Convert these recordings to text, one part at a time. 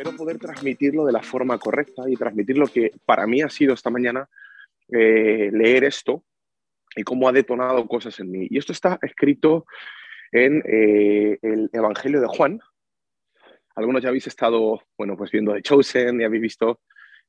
espero poder transmitirlo de la forma correcta y transmitir lo que para mí ha sido esta mañana eh, leer esto y cómo ha detonado cosas en mí. Y esto está escrito en eh, el Evangelio de Juan. Algunos ya habéis estado, bueno, pues viendo The Chosen y habéis visto,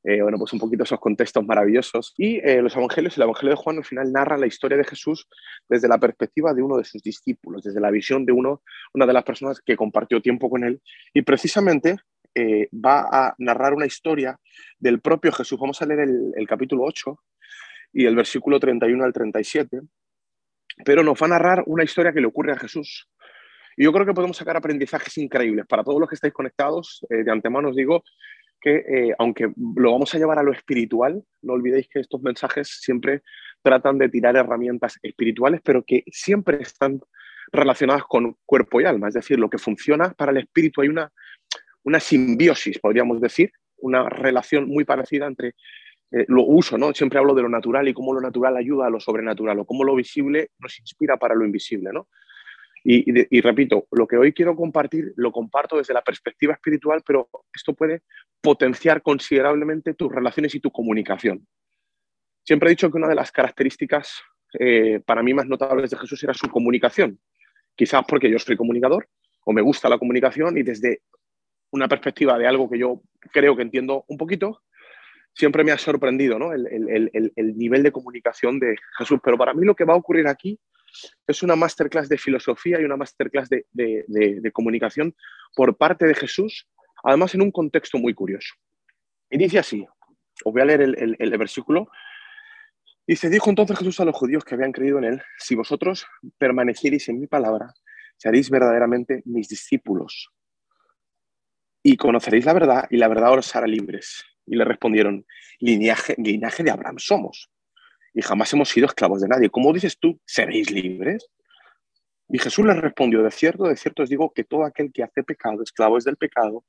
eh, bueno, pues un poquito esos contextos maravillosos. Y los Evangelios, el Evangelio de Juan al final narra la historia de Jesús desde la perspectiva de uno de sus discípulos, desde la visión de uno, una de las personas que compartió tiempo con él. Y precisamente eh, va a narrar una historia del propio Jesús. Vamos a leer el, capítulo 8 y el versículo 31 al 37, pero nos va a narrar una historia que le ocurre a Jesús. Y yo creo que podemos sacar aprendizajes increíbles. Para todos los que estáis conectados, eh, de antemano os digo que eh, aunque lo vamos a llevar a lo espiritual, no olvidéis que estos mensajes siempre tratan de tirar herramientas espirituales, pero que siempre están relacionadas con cuerpo y alma. Es decir, lo que funciona para el espíritu hay una una simbiosis, podríamos decir, una relación muy parecida entre eh, lo uso, ¿no? Siempre hablo de lo natural y cómo lo natural ayuda a lo sobrenatural o cómo lo visible nos inspira para lo invisible, ¿no? Y, repito, lo que hoy quiero compartir lo comparto desde la perspectiva espiritual, pero esto puede potenciar considerablemente tus relaciones y tu comunicación. Siempre he dicho que una de las características eh, para mí más notables de Jesús era su comunicación. Quizás porque yo soy comunicador o me gusta la comunicación y desde una perspectiva de algo que yo creo que entiendo un poquito, siempre me ha sorprendido ¿no? el, nivel de comunicación de Jesús. Pero para mí lo que va a ocurrir aquí es una masterclass de filosofía y una masterclass de, de, comunicación por parte de Jesús, además en un contexto muy curioso. Y dice así, os voy a leer el, versículo. Dice, dijo entonces Jesús a los judíos que habían creído en él, si vosotros permanecierais en mi palabra, seréis verdaderamente mis discípulos y conoceréis la verdad y la verdad os hará libres. Y le respondieron, linaje, linaje de Abraham somos y jamás hemos sido esclavos de nadie. ¿Cómo dices tú, seréis libres? Y Jesús les respondió, de cierto, de cierto os digo que todo aquel que hace pecado, esclavo es del pecado,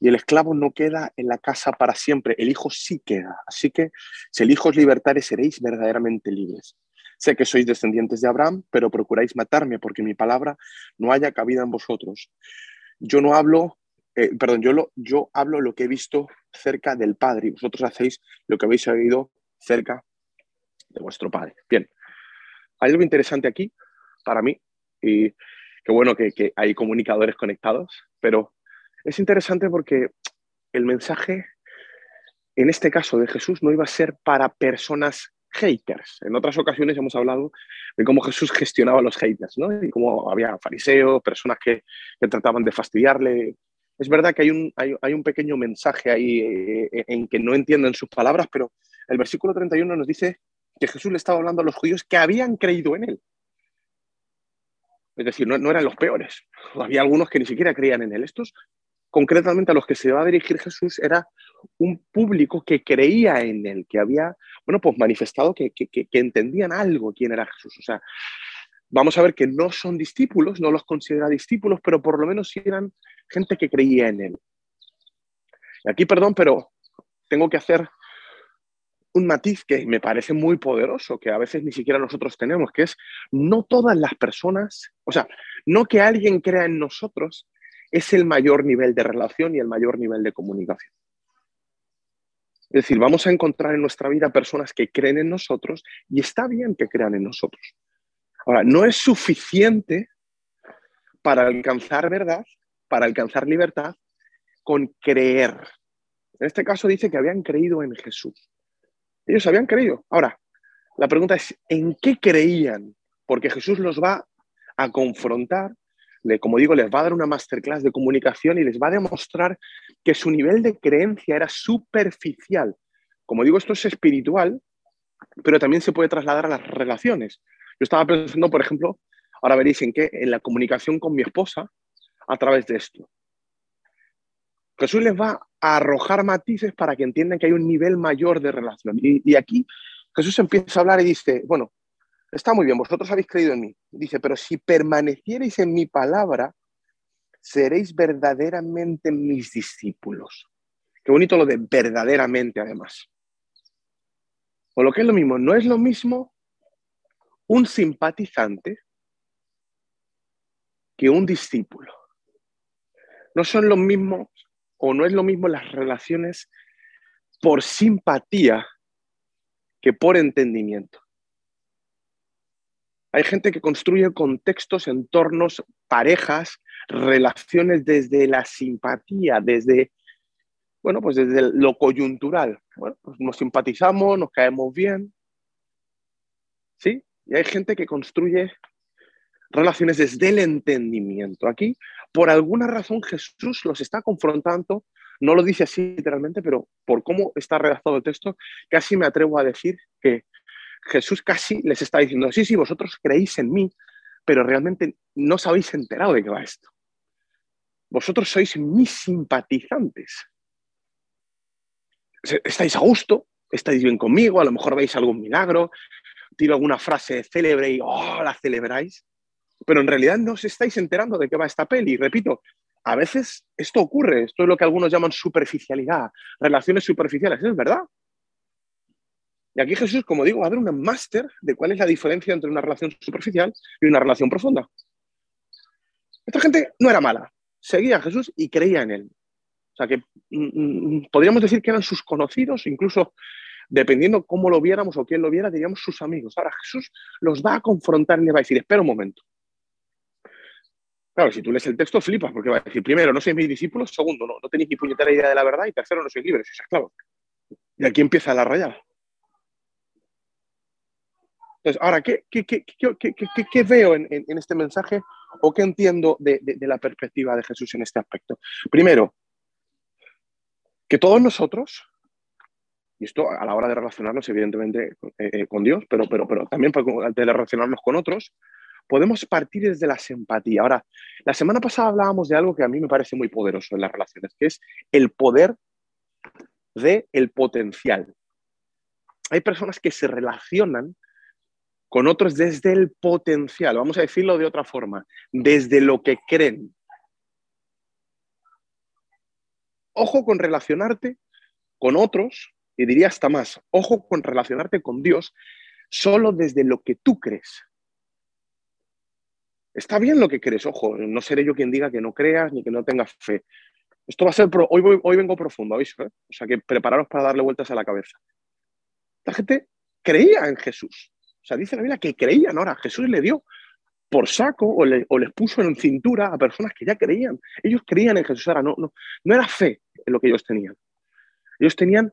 y el esclavo no queda en la casa para siempre, el Hijo sí queda. Así que si el Hijo os libertare, seréis verdaderamente libres. Sé que sois descendientes de Abraham, pero procuráis matarme porque mi palabra no haya cabida en vosotros. Yo no hablo eh, perdón, yo, lo, yo hablo lo que he visto cerca del Padre y vosotros hacéis lo que habéis oído cerca de vuestro Padre. Bien, hay algo interesante aquí para mí y qué bueno que, hay comunicadores conectados, pero es interesante porque el mensaje, en este caso de Jesús, no iba a ser para personas haters. En otras ocasiones hemos hablado de cómo Jesús gestionaba a los haters, ¿no? Y cómo había fariseos, personas que, que trataban de fastidiarle, es verdad que hay un, hay, un pequeño mensaje ahí eh, en que no entienden sus palabras, pero el versículo 31 nos dice que Jesús le estaba hablando a los judíos que habían creído en él. Es decir, no, no eran los peores. Había algunos que ni siquiera creían en él. Estos, concretamente a los que se va a dirigir Jesús, era un público que creía en él, que había, bueno, pues manifestado que, que, que entendían algo quién era Jesús. O sea, vamos a ver que no son discípulos, no los considera discípulos, pero por lo menos eran gente que creía en él. Y aquí, perdón, pero tengo que hacer un matiz que me parece muy poderoso, que a veces ni siquiera nosotros tenemos, que es no todas las personas, o sea, no que alguien crea en nosotros es el mayor nivel de relación y el mayor nivel de comunicación. Es decir, vamos a encontrar en nuestra vida personas que creen en nosotros y está bien que crean en nosotros. Ahora, no es suficiente para alcanzar verdad para alcanzar libertad con creer. En este caso dice que habían creído en Jesús. Ellos habían creído. Ahora, la pregunta es, ¿en qué creían? Porque Jesús los va a confrontar, como digo, les va a dar una masterclass de comunicación y les va a demostrar que su nivel de creencia era superficial. Como digo, esto es espiritual, pero también se puede trasladar a las relaciones. Yo estaba pensando, por ejemplo, ahora veréis en qué, en la comunicación con mi esposa, a través de esto. Jesús les va a arrojar matices para que entiendan que hay un nivel mayor de relación. Y, aquí Jesús empieza a hablar y dice, bueno, está muy bien, vosotros habéis creído en mí. Dice, pero si permanecierais en mi palabra, seréis verdaderamente mis discípulos. Qué bonito lo de verdaderamente, además. O lo que es lo mismo, no es lo mismo un simpatizante que un discípulo no son los mismos o no es lo mismo las relaciones por simpatía que por entendimiento. Hay gente que construye contextos, entornos, parejas, relaciones desde la simpatía, desde, bueno, pues desde lo coyuntural. Bueno, pues nos simpatizamos, nos caemos bien. ¿Sí? Y hay gente que construye relaciones desde el entendimiento. Aquí, por alguna razón, Jesús los está confrontando, no lo dice así literalmente, pero por cómo está redactado el texto, casi me atrevo a decir que Jesús casi les está diciendo, sí, sí, vosotros creéis en mí, pero realmente no os habéis enterado de qué va esto. Vosotros sois mis simpatizantes. Estáis a gusto, estáis bien conmigo, a lo mejor veis algún milagro, tiro alguna frase célebre y oh, la celebráis, pero en realidad no os estáis enterando de qué va esta peli. Repito, a veces esto ocurre, esto es lo que algunos llaman superficialidad, relaciones superficiales, es verdad. Y aquí Jesús, como digo, va a dar un máster de cuál es la diferencia entre una relación superficial y una relación profunda. Esta gente no era mala, seguía a Jesús y creía en él. O sea que mm, mm, podríamos decir que eran sus conocidos, incluso dependiendo cómo lo viéramos o quién lo viera, diríamos sus amigos. Ahora Jesús los va a confrontar y le va a decir, espera un momento. Claro, si tú lees el texto, flipas, porque va a decir, primero, no sois mis discípulos, segundo, no, no tenéis ni puñetera idea de la verdad, y tercero, no sois libres, sois esclavos. Y aquí empieza la rayada. Entonces, ahora, ¿qué, qué, veo en, este mensaje o qué entiendo de, la perspectiva de Jesús en este aspecto? Primero, que todos nosotros, y esto a la hora de relacionarnos evidentemente eh, eh, con Dios, pero, pero, pero también de relacionarnos con otros, podemos partir desde la simpatía. Ahora, la semana pasada hablábamos de algo que a mí me parece muy poderoso en las relaciones, que es el poder del el potencial. Hay personas que se relacionan con otros desde el potencial, vamos a decirlo de otra forma, desde lo que creen. Ojo con relacionarte con otros, y diría hasta más, ojo con relacionarte con Dios solo desde lo que tú crees. Está bien lo que crees, ojo, no seré yo quien diga que no creas ni que no tengas fe. Esto va a ser, hoy, hoy vengo profundo, ¿aviso? Eh? O sea que prepararos para darle vueltas a la cabeza. La gente creía en Jesús, sea, dice la Biblia que creían ahora. Jesús le dio por saco o, les puso en cintura a personas que ya creían. Ellos creían en Jesús. Ahora no, no, no era fe en lo que ellos tenían. Ellos tenían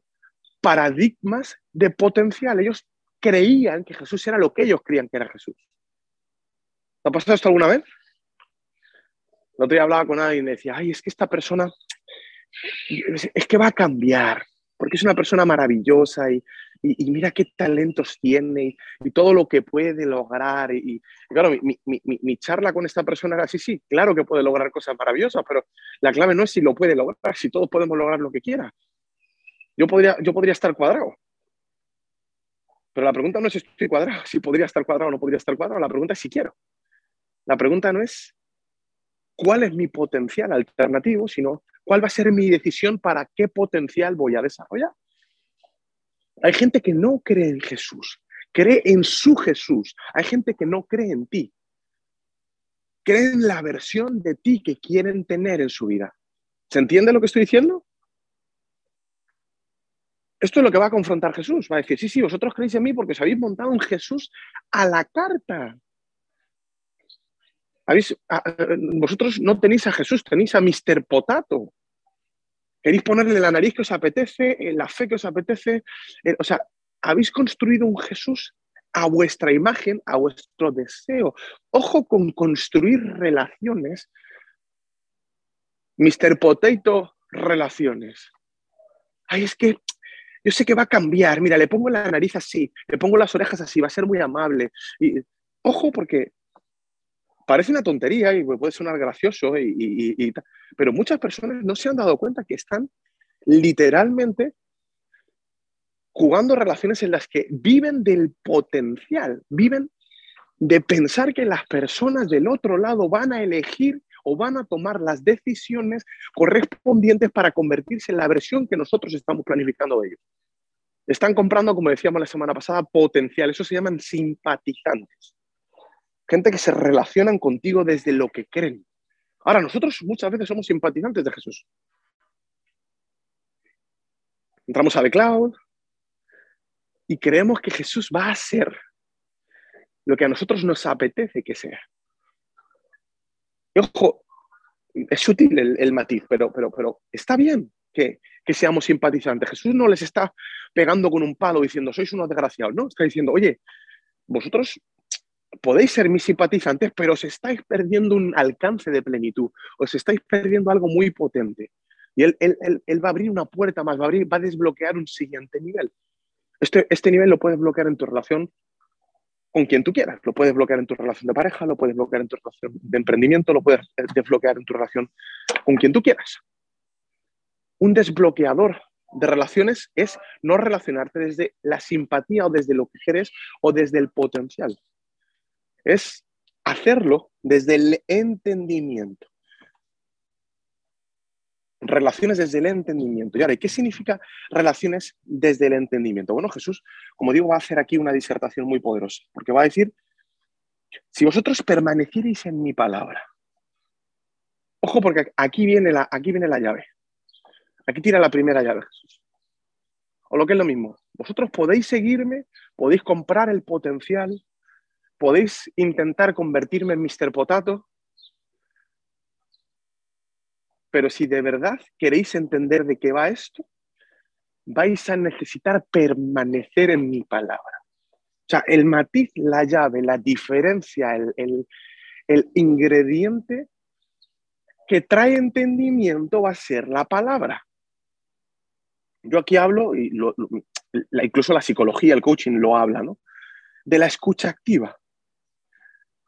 paradigmas de potencial. Ellos creían que Jesús era lo que ellos creían que era Jesús. ¿Te ha pasado esto alguna vez? El otro día hablaba con alguien y decía, ay, es que esta persona es que va a cambiar, porque es una persona maravillosa y, mira qué talentos tiene y, todo lo que puede lograr. Y, claro, mi, charla con esta persona era, sí, sí, claro que puede lograr cosas maravillosas, pero la clave no es si lo puede lograr, si todos podemos lograr lo que quiera. Yo podría, yo podría estar cuadrado. Pero la pregunta no es si estoy cuadrado, si podría estar cuadrado o no podría estar cuadrado, la pregunta es si quiero. La pregunta no es cuál es mi potencial alternativo, sino cuál va a ser mi decisión para qué potencial voy a desarrollar. Hay gente que no cree en Jesús, cree en su Jesús. Hay gente que no cree en ti. Cree en la versión de ti que quieren tener en su vida. ¿Se entiende lo que estoy diciendo? Esto es lo que va a confrontar Jesús. Va a decir, sí, sí, vosotros creéis en mí porque os habéis montado en Jesús a la carta. Vosotros no tenéis a Jesús, tenéis a Mr. Potato. Queréis ponerle la nariz que os apetece, la fe que os apetece. Eh, o sea, habéis construido un Jesús a vuestra imagen, a vuestro deseo. Ojo con construir relaciones. Mr. Potato, relaciones. Ay, es que yo sé que va a cambiar. Mira, le pongo la nariz así, le pongo las orejas así, va a ser muy amable. Y, ojo, porque parece una tontería y puede sonar gracioso, y, pero muchas personas no se han dado cuenta que están literalmente jugando relaciones en las que viven del potencial, viven de pensar que las personas del otro lado van a elegir o van a tomar las decisiones correspondientes para convertirse en la versión que nosotros estamos planificando de ellos. Están comprando, como decíamos la semana pasada, potencial. Eso se llaman simpatizantes gente que se relacionan contigo desde lo que creen. Ahora, nosotros muchas veces somos simpatizantes de Jesús. entramos a The Cloud y creemos que Jesús va a ser lo que a nosotros nos apetece que sea. Ojo, es sutil el, matiz, pero, pero, pero está bien que, que, seamos simpatizantes. Jesús no les está pegando con un palo diciendo, sois unos desgraciados, no, está diciendo, oye, vosotros podéis ser mis simpatizantes, pero os estáis perdiendo un alcance de plenitud, os estáis perdiendo algo muy potente. Y él, él, va a abrir una puerta más, va a, abrir, va a desbloquear un siguiente nivel. Este, este nivel lo puedes bloquear en tu relación con quien tú quieras. Lo puedes bloquear en tu relación de pareja, lo puedes bloquear en tu relación de emprendimiento, lo puedes desbloquear en tu relación con quien tú quieras. Un desbloqueador de relaciones es no relacionarte desde la simpatía o desde lo que quieres o desde el potencial. Es hacerlo desde el entendimiento relaciones desde el entendimiento. Y ahora, ¿qué significa relaciones desde el entendimiento? Bueno, Jesús, como digo, va a hacer aquí una disertación muy poderosa, porque va a decir, si vosotros permanecierais en mi palabra, ojo porque aquí viene la, aquí viene la llave, aquí tira la primera llave Jesús. O lo que es lo mismo, vosotros podéis seguirme, podéis comprar el potencial, podéis intentar convertirme en Mr. Potato, pero si de verdad queréis entender de qué va esto, vais a necesitar permanecer en mi palabra. O sea, el matiz, la llave, la diferencia, el, ingrediente que trae entendimiento va a ser la palabra. Yo aquí hablo, y incluso la psicología, el coaching lo habla, ¿no? De la escucha activa.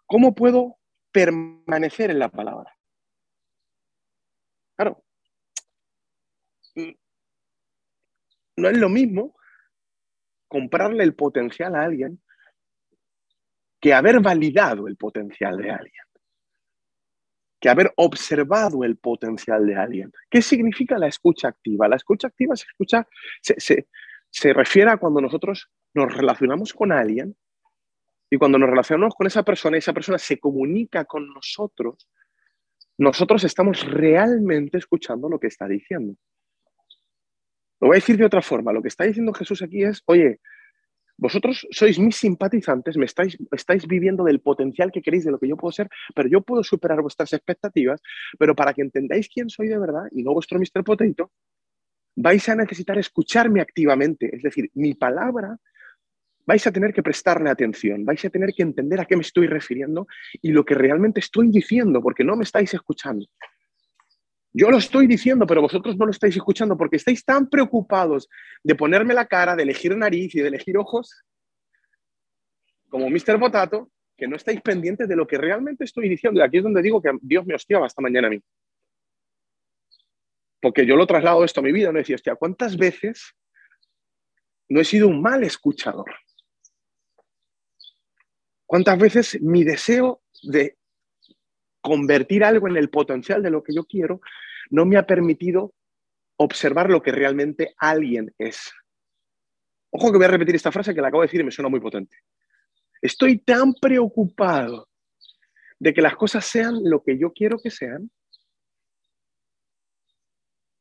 ¿Cómo puedo permanecer en la palabra? Claro. No es lo mismo comprarle el potencial a alguien que haber validado el potencial de alguien, que haber observado el potencial de alguien. ¿Qué significa la escucha activa? La escucha activa se, escucha, se, se refiere a cuando nosotros nos relacionamos con alguien y cuando nos relacionamos con esa persona y esa persona se comunica con nosotros, nosotros estamos realmente escuchando lo que está diciendo. Lo voy a decir de otra forma. Lo que está diciendo Jesús aquí es, oye, vosotros sois mis simpatizantes, me estáis, estáis viviendo del potencial que queréis de lo que yo puedo ser, pero yo puedo superar vuestras expectativas, pero para que entendáis quién soy de verdad y no vuestro Mr. Potato, vais a necesitar escucharme activamente. Es decir, mi palabra vais a tener que prestarle atención, vais a tener que entender a qué me estoy refiriendo y lo que realmente estoy diciendo, porque no me estáis escuchando. Yo lo estoy diciendo, pero vosotros no lo estáis escuchando porque estáis tan preocupados de ponerme la cara, de elegir nariz y de elegir ojos, como Mr. Potato, que no estáis pendientes de lo que realmente estoy diciendo. Y aquí es donde digo que Dios me hostiaba hasta mañana a mí. Porque yo lo traslado esto a mi vida, no decía, hostia, ¿cuántas veces no he sido un mal escuchador? ¿Cuántas veces mi deseo de convertir algo en el potencial de lo que yo quiero no me ha permitido observar lo que realmente alguien es? Ojo que voy a repetir esta frase que la acabo de decir y me suena muy potente. Estoy tan preocupado de que las cosas sean lo que yo quiero que sean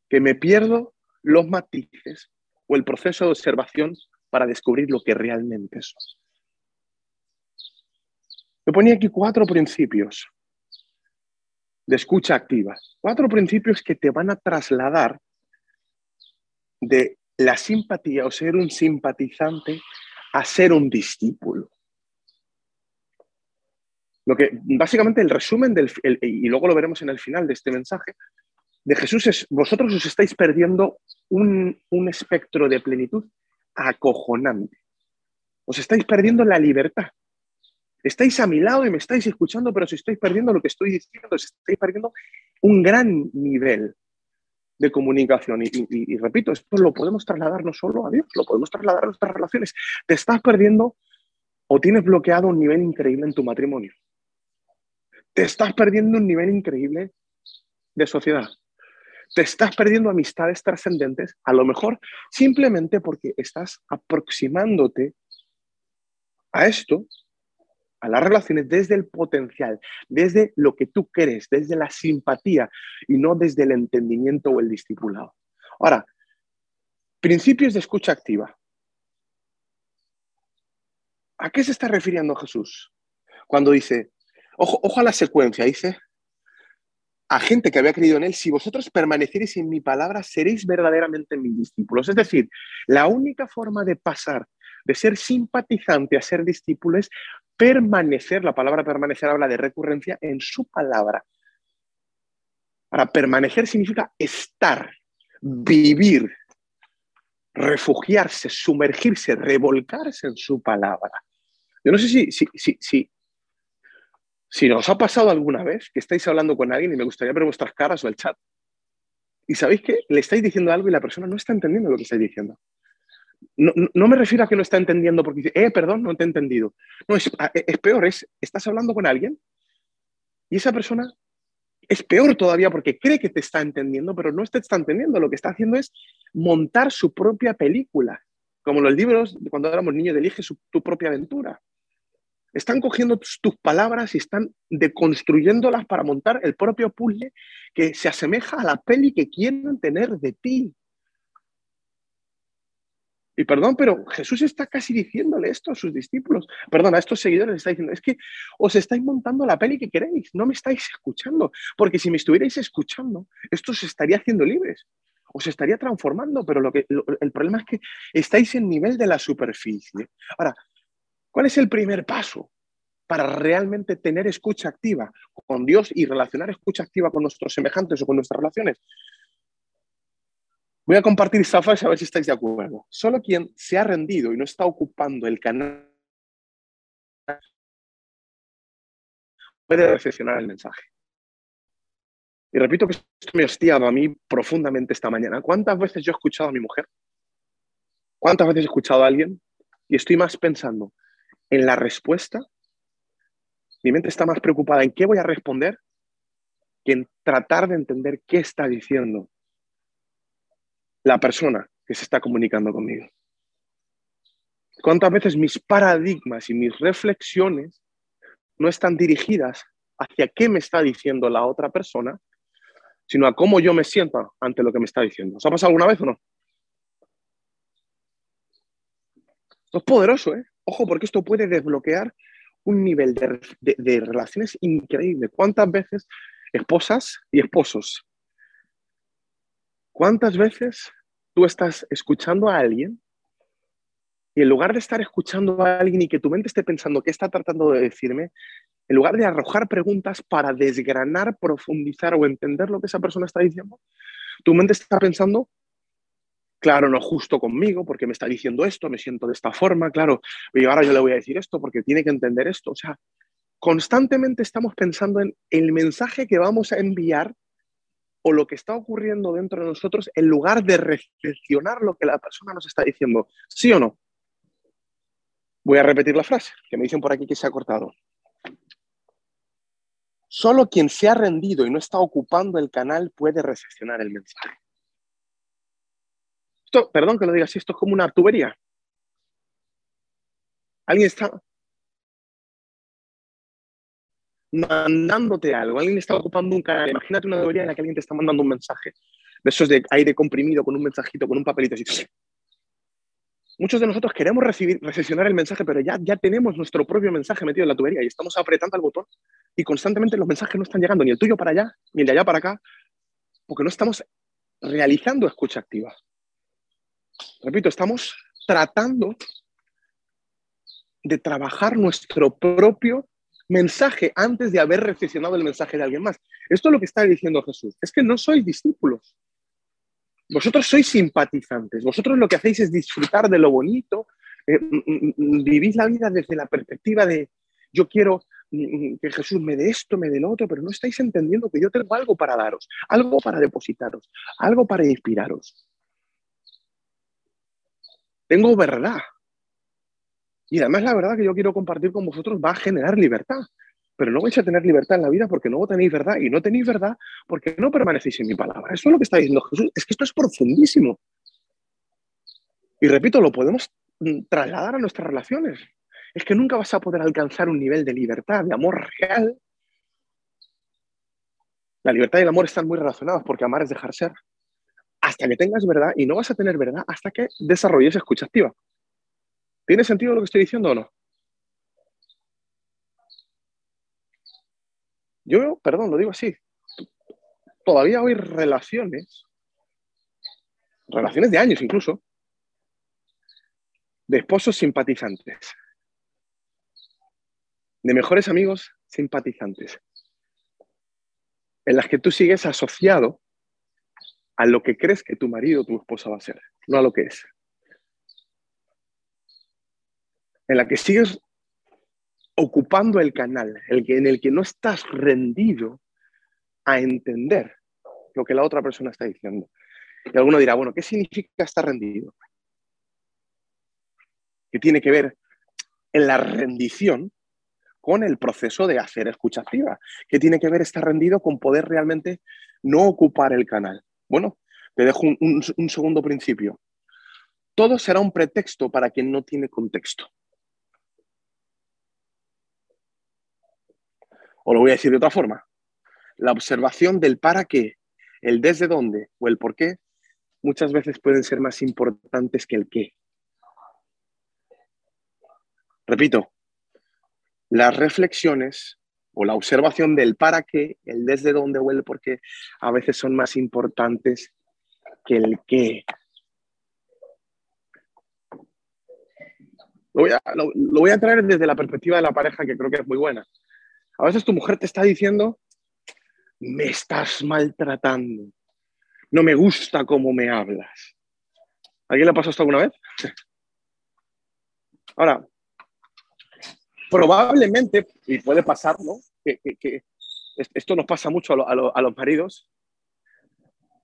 que me pierdo los matices o el proceso de observación para descubrir lo que realmente son. Yo ponía aquí cuatro principios de escucha activa. Cuatro principios que te van a trasladar de la simpatía o ser un simpatizante a ser un discípulo. Lo que básicamente el resumen del, y luego lo veremos en el final de este mensaje, de Jesús es, vosotros os estáis perdiendo un, un espectro de plenitud acojonante. Os estáis perdiendo la libertad. Estáis a mi lado y me estáis escuchando, pero si estáis perdiendo lo que estoy diciendo, si estáis perdiendo un gran nivel de comunicación. Y, repito, esto lo podemos trasladar no solo a Dios, lo podemos trasladar a nuestras relaciones. Te estás perdiendo o tienes bloqueado un nivel increíble en tu matrimonio. Te estás perdiendo un nivel increíble de sociedad. Te estás perdiendo amistades trascendentes, a lo mejor simplemente porque estás aproximándote a esto a las relaciones desde el potencial, desde lo que tú crees, desde la simpatía y no desde el entendimiento o el discipulado. Ahora, Principios de escucha activa. ¿A qué se está refiriendo Jesús? Cuando dice, ojo, ojo a la secuencia, dice, a gente que había creído en él, si vosotros permaneceréis en mi palabra, seréis verdaderamente mis discípulos. Es decir, la única forma de pasar de ser simpatizante a ser discípulo es permanecer, la palabra permanecer habla de recurrencia en su palabra. Para permanecer significa estar, vivir, refugiarse, sumergirse, revolcarse en su palabra. Yo no sé si, si, si, si, si nos ha pasado alguna vez que estáis hablando con alguien y me gustaría ver vuestras caras o el chat. Y sabéis que le estáis diciendo algo y la persona no está entendiendo lo que estáis diciendo. No, no, me refiero a que no está entendiendo porque dice, eh, perdón, no te he entendido. No, es, es peor, es, estás hablando con alguien y esa persona es peor todavía porque cree que te está entendiendo, pero no te está entendiendo. Lo que está haciendo es montar su propia película. Como los libros, cuando éramos niños, elige tu propia aventura. Están cogiendo tus, palabras y están deconstruyéndolas para montar el propio puzzle que se asemeja a la peli que quieren tener de ti. Y perdón, pero Jesús está casi diciéndole esto a sus discípulos. Perdón, a estos seguidores está diciendo, es que os estáis montando la peli que queréis, no me estáis escuchando, porque si me estuvierais escuchando, esto os estaría haciendo libres, os estaría transformando, pero lo que, el problema es que estáis en nivel de la superficie. Ahora, ¿Cuál es el primer paso para realmente tener escucha activa con Dios y relacionar escucha activa con nuestros semejantes o con nuestras relaciones? Voy a compartir esta frase a ver si estáis de acuerdo. Solo quien se ha rendido y no está ocupando el canal puede recepcionar el mensaje. Y repito que esto me ha hostiado a mí profundamente esta mañana. ¿Cuántas veces yo he escuchado a mi mujer? ¿Cuántas veces he escuchado a alguien? Y estoy más pensando, en la respuesta, mi mente está más preocupada en qué voy a responder que en tratar de entender qué está diciendo la persona que se está comunicando conmigo. ¿Cuántas veces mis paradigmas y mis reflexiones no están dirigidas hacia qué me está diciendo la otra persona, sino a cómo yo me siento ante lo que me está diciendo? ¿Os ha pasado alguna vez o no? Esto es poderoso, ¿eh? Ojo, porque esto puede desbloquear un nivel de, relaciones increíble. ¿Cuántas veces esposas y esposos? ¿Cuántas veces tú estás escuchando a alguien y en lugar de estar escuchando a alguien y que tu mente esté pensando qué está tratando de decirme, en lugar de arrojar preguntas para desgranar, profundizar o entender lo que esa persona está diciendo, tu mente está pensando claro, no justo conmigo porque me está diciendo esto, me siento de esta forma, claro, y ahora yo le voy a decir esto porque tiene que entender esto. O sea, constantemente estamos pensando en el mensaje que vamos a enviar o lo que está ocurriendo dentro de nosotros en lugar de reflexionar lo que la persona nos está diciendo. ¿Sí o no? Voy a repetir la frase que me dicen por aquí que se ha cortado. Solo quien se ha rendido y no está ocupando el canal puede recepcionar el mensaje perdón que lo diga así, esto es como una tubería. Alguien está mandándote algo, alguien está ocupando un canal. Imagínate una tubería en la que alguien te está mandando un mensaje, de esos de aire comprimido con un mensajito, con un papelito así. Muchos de nosotros queremos recibir, recepcionar el mensaje, pero ya, ya tenemos nuestro propio mensaje metido en la tubería y estamos apretando el botón y constantemente los mensajes no están llegando, ni el tuyo para allá, ni el de allá para acá, porque no estamos realizando escucha activa. Repito, estamos tratando de trabajar nuestro propio mensaje antes de haber recepcionado el mensaje de alguien más. Esto es lo que está diciendo Jesús. Es que no sois discípulos. Vosotros sois simpatizantes. Vosotros lo que hacéis es disfrutar de lo bonito. Eh, mm, mm, mm, vivís la vida desde la perspectiva de yo quiero que Jesús me dé esto, me dé lo otro, pero no estáis entendiendo que yo tengo algo para daros, algo para depositaros, algo para inspiraros. Tengo verdad. Y además la verdad que yo quiero compartir con vosotros va a generar libertad. Pero no vais a tener libertad en la vida porque no tenéis verdad. Y no tenéis verdad porque no permanecéis en mi palabra. Eso es lo que está diciendo Jesús. Es que esto es profundísimo. Y repito, lo podemos mm, trasladar a nuestras relaciones. Es que nunca vas a poder alcanzar un nivel de libertad, de amor real. La libertad y el amor están muy relacionados porque amar es dejar ser. hasta que tengas verdad y no vas a tener verdad hasta que desarrolles escucha activa. ¿Tiene sentido lo que estoy diciendo o no? Yo, perdón, lo digo así. Todavía hay relaciones, relaciones de años incluso, de esposos simpatizantes, de mejores amigos simpatizantes, en las que tú sigues asociado a lo que crees que tu marido o tu esposa va a ser, no a lo que es. En la que sigues ocupando el canal, el que, en el que no estás rendido a entender lo que la otra persona está diciendo. Y alguno dirá, bueno, ¿qué significa estar rendido? Que tiene que ver en la rendición con el proceso de hacer escucha activa, que tiene que ver estar rendido con poder realmente no ocupar el canal. Bueno, te dejo un, segundo principio. Todo será un pretexto para quien no tiene contexto. O lo voy a decir de otra forma. La observación del para qué, el desde dónde o el por qué muchas veces pueden ser más importantes que el qué. Repito, las reflexiones o la observación del para qué, el desde dónde o el por qué, a veces son más importantes que el qué. Lo voy, a, lo voy a traer desde la perspectiva de la pareja, que creo que es muy buena. A veces tu mujer te está diciendo, me estás maltratando, no me gusta cómo me hablas. ¿A ¿Alguien le ha pasado esto alguna vez? Ahora, probablemente, y puede pasar, ¿no? Que, esto nos pasa mucho a, los maridos,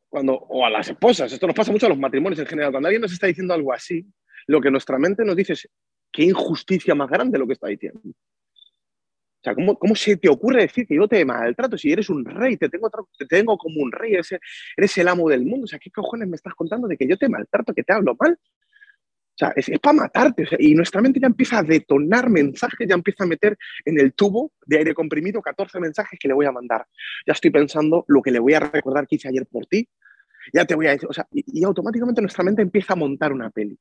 cuando, o a las esposas, esto nos pasa mucho a los matrimonios en general. Cuando alguien nos está diciendo algo así, lo que nuestra mente nos dice es, qué injusticia más grande lo que está diciendo. O sea, ¿cómo, ¿cómo, se te ocurre decir que yo te maltrato si eres un rey, te tengo, te tengo como un rey, eres, eres el amo del mundo? O sea, ¿qué cojones me estás contando de que yo te maltrato, que te hablo mal? O sea, es, para matarte. y nuestra mente ya empieza a detonar mensajes, ya empieza a meter en el tubo de aire comprimido 14 mensajes que le voy a mandar. Ya estoy pensando lo que le voy a recordar que hice ayer por ti. Ya te voy a decir, o sea, y, y automáticamente nuestra mente empieza a montar una peli.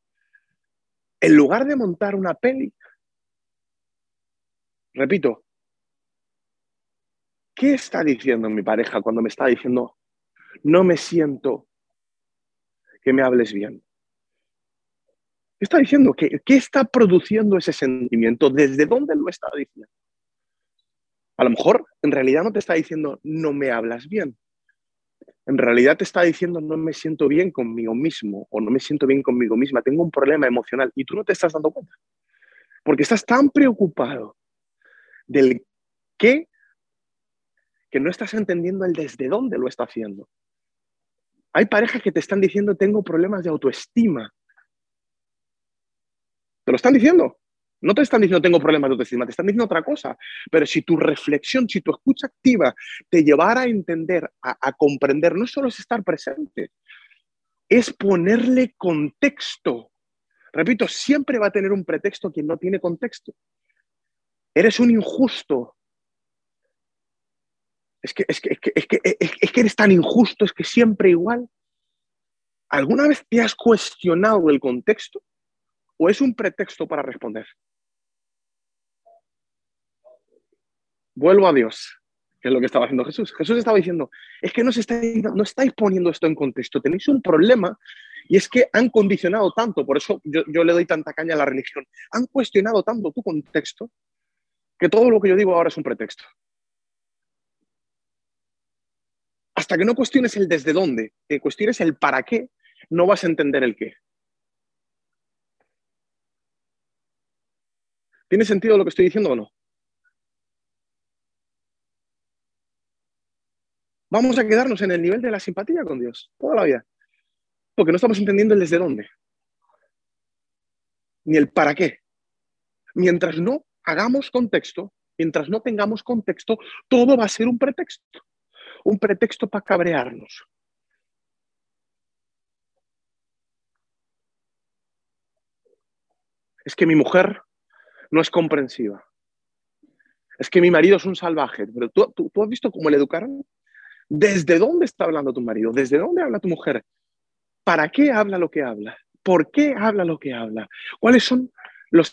En lugar de montar una peli, repito, ¿qué está diciendo mi pareja cuando me está diciendo, no me siento que me hables bien? ¿Qué está diciendo? ¿Qué, ¿Qué, está produciendo ese sentimiento? ¿Desde dónde lo está diciendo? A lo mejor en realidad no te está diciendo no me hablas bien. En realidad te está diciendo no me siento bien conmigo mismo o no me siento bien conmigo misma. Tengo un problema emocional y tú no te estás dando cuenta. Porque estás tan preocupado del qué que no estás entendiendo el desde dónde lo está haciendo. Hay parejas que te están diciendo tengo problemas de autoestima te lo están diciendo. No te están diciendo tengo problemas de autoestima, te están diciendo otra cosa. Pero si tu reflexión, si tu escucha activa te llevara a entender, a, comprender, no solo es estar presente, es ponerle contexto. Repito, siempre va a tener un pretexto quien no tiene contexto. Eres un injusto. Es que, es que, es que, es que eres tan injusto, es que siempre igual. ¿Alguna vez te has cuestionado el contexto? o es un pretexto para responder? Vuelvo a Dios, que es lo que estaba haciendo Jesús. Jesús estaba diciendo, es que no, estáis, no estáis poniendo esto en contexto, tenéis un problema y es que han condicionado tanto, por eso yo, yo le doy tanta caña a la religión, han cuestionado tanto tu contexto que todo lo que yo digo ahora es un pretexto. Hasta que no cuestiones el desde dónde, que cuestiones el para qué, no vas a entender el qué. ¿Tiene sentido lo que estoy diciendo o no? Vamos a quedarnos en el nivel de la simpatía con Dios toda la vida. Porque no estamos entendiendo el desde dónde. Ni el para qué. Mientras no hagamos contexto, mientras no tengamos contexto, todo va a ser un pretexto. Un pretexto para cabrearnos. Es que mi mujer no es comprensiva. Es que mi marido es un salvaje, pero ¿tú, has visto cómo le educaron? ¿Desde dónde está hablando tu marido? ¿Desde dónde habla tu mujer? ¿Para qué habla lo que habla? ¿Por qué habla lo que habla? ¿Cuáles son los,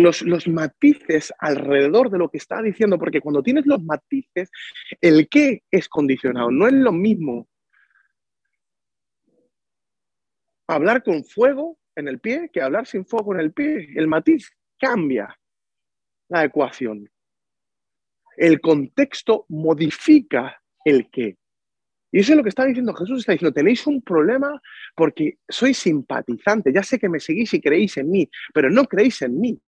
los, los, matices alrededor de lo que está diciendo? Porque cuando tienes los matices, el qué es condicionado. No es lo mismo hablar con fuego en el pie que hablar sin fuego en el pie. El matiz cambia la ecuación. El contexto modifica el qué. Y eso es lo que está diciendo Jesús. Está diciendo, tenéis un problema porque sois simpatizantes. Ya sé que me seguís y creéis en mí, pero no creéis en mí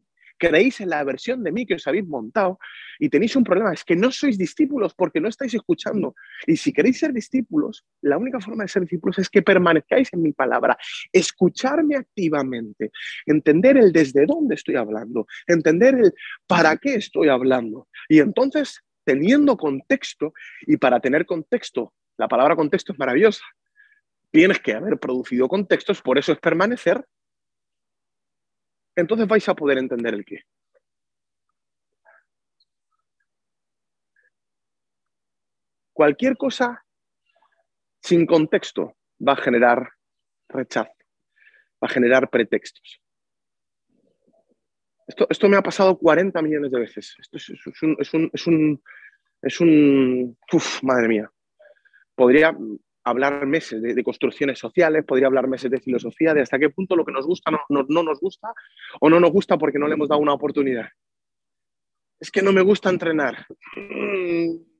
creéis en la versión de mí que os habéis montado y tenéis un problema, es que no sois discípulos porque no estáis escuchando. Y si queréis ser discípulos, la única forma de ser discípulos es que permanezcáis en mi palabra, escucharme activamente, entender el desde dónde estoy hablando, entender el para qué estoy hablando. Y entonces, teniendo contexto, y para tener contexto, la palabra contexto es maravillosa, tienes que haber producido contextos, por eso es permanecer entonces vais a poder entender el qué. Cualquier cosa sin contexto va a generar rechazo, va a generar pretextos. Esto, me ha pasado 40 millones de veces. Esto es, un, es un, es un, madre mía. Podría hablar meses de, construcciones sociales, podría hablar meses de filosofía, de hasta qué punto lo que nos gusta no, no, nos gusta o no nos gusta porque no le hemos dado una oportunidad. Es que no me gusta entrenar. Mm.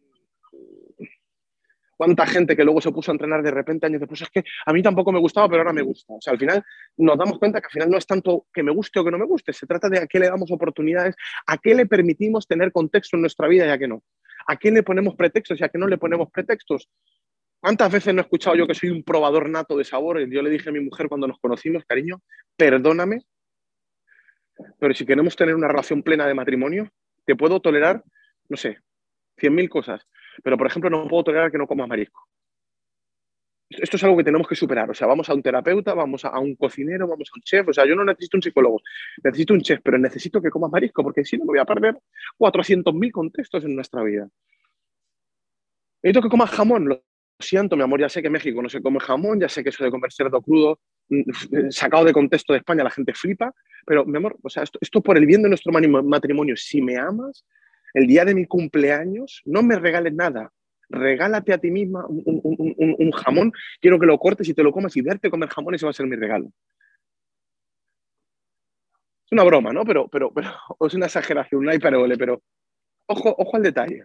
¿Cuánta gente que luego se puso a entrenar de repente años después? Es que a mí tampoco me gustaba, pero ahora me gusta. O sea, al final nos damos cuenta que al final no es tanto que me guste o que no me guste, se trata de a qué le damos oportunidades, a qué le permitimos tener contexto en nuestra vida y a qué no. ¿A qué le ponemos pretextos y a qué no le ponemos pretextos? ¿Cuántas veces no he escuchado yo que soy un probador nato de sabores? Yo le dije a mi mujer cuando nos conocimos, cariño, perdóname, pero si queremos tener una relación plena de matrimonio, te puedo tolerar, no sé, cien mil cosas, pero por ejemplo no puedo tolerar que no comas marisco. Esto es algo que tenemos que superar. O sea, vamos a un terapeuta, vamos a un cocinero, vamos a un chef. O sea, yo no necesito un psicólogo, necesito un chef, pero necesito que comas marisco, porque si no me voy a perder 400.000 contextos en nuestra vida. Necesito que comas jamón siento, mi amor, ya sé que México no se come jamón, ya sé que eso de comer cerdo crudo, mm, sacado de contexto de España, la gente flipa, pero mi amor, o sea, esto, esto por el bien de nuestro matrimonio, si me amas, el día de mi cumpleaños, no me regales nada, regálate a ti misma un, jamón, quiero que lo cortes y te lo comas y verte comer jamón, ese va a ser mi regalo. Es una broma, ¿no? Pero, pero, pero es una exageración, una hiperbole, pero ojo, ojo al detalle.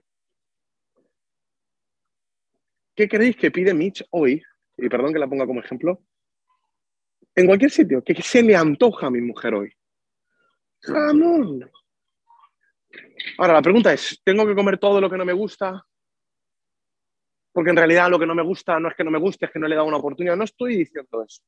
¿Qué creéis que pide Mitch hoy? Y perdón que la ponga como ejemplo. En cualquier sitio, ¿qué se le antoja a mi mujer hoy? Jamón. Ahora, la pregunta es, ¿tengo que comer todo lo que no me gusta? Porque en realidad lo que no me gusta no es que no me guste, es que no le he dado una oportunidad. No estoy diciendo eso.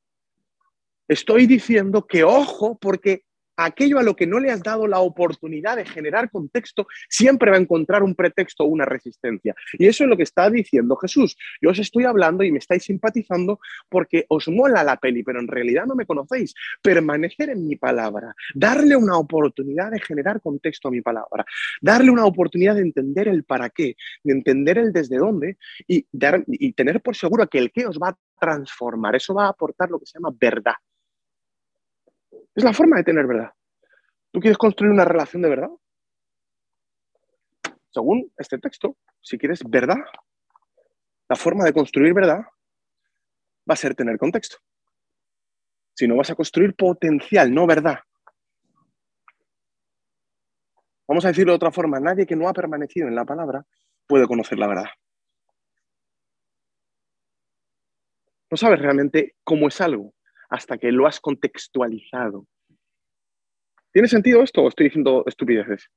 Estoy diciendo que ojo, porque aquello a lo que no le has dado la oportunidad de generar contexto, siempre va a encontrar un pretexto o una resistencia. Y eso es lo que está diciendo Jesús. Yo os estoy hablando y me estáis simpatizando porque os mola la peli, pero en realidad no me conocéis. Permanecer en mi palabra, darle una oportunidad de generar contexto a mi palabra, darle una oportunidad de entender el para qué, de entender el desde dónde y, y tener por seguro que el qué os va a transformar. Eso va a aportar lo que se llama verdad. Es la forma de tener verdad. ¿Tú quieres construir una relación de verdad? Según este texto, si quieres verdad, la forma de construir verdad va a ser tener contexto. Si no vas a construir potencial, no verdad. Vamos a decirlo de otra forma, nadie que no ha permanecido en la palabra puede conocer la verdad. No sabes realmente cómo es algo hasta que lo has contextualizado. ¿Tiene sentido esto o estoy diciendo estupideces?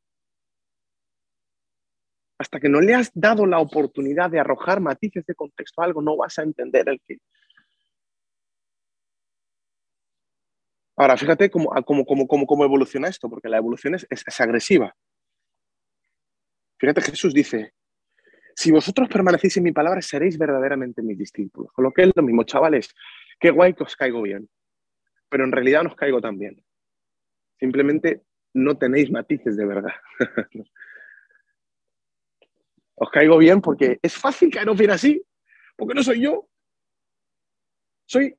Hasta que no le has dado la oportunidad de arrojar matices de contexto a algo, no vas a entender el qué. Ahora, fíjate cómo, cómo, cómo, cómo evoluciona esto, porque la evolución es, es, agresiva. Fíjate, Jesús dice, si vosotros permanecéis en mi palabra, seréis verdaderamente mis discípulos. Con lo que es lo mismo, chavales, qué guay que os caigo bien, pero en realidad no os caigo tan bien. Simplemente no tenéis matices de verdad. os caigo bien porque es fácil caeros bien así, porque no soy yo. Soy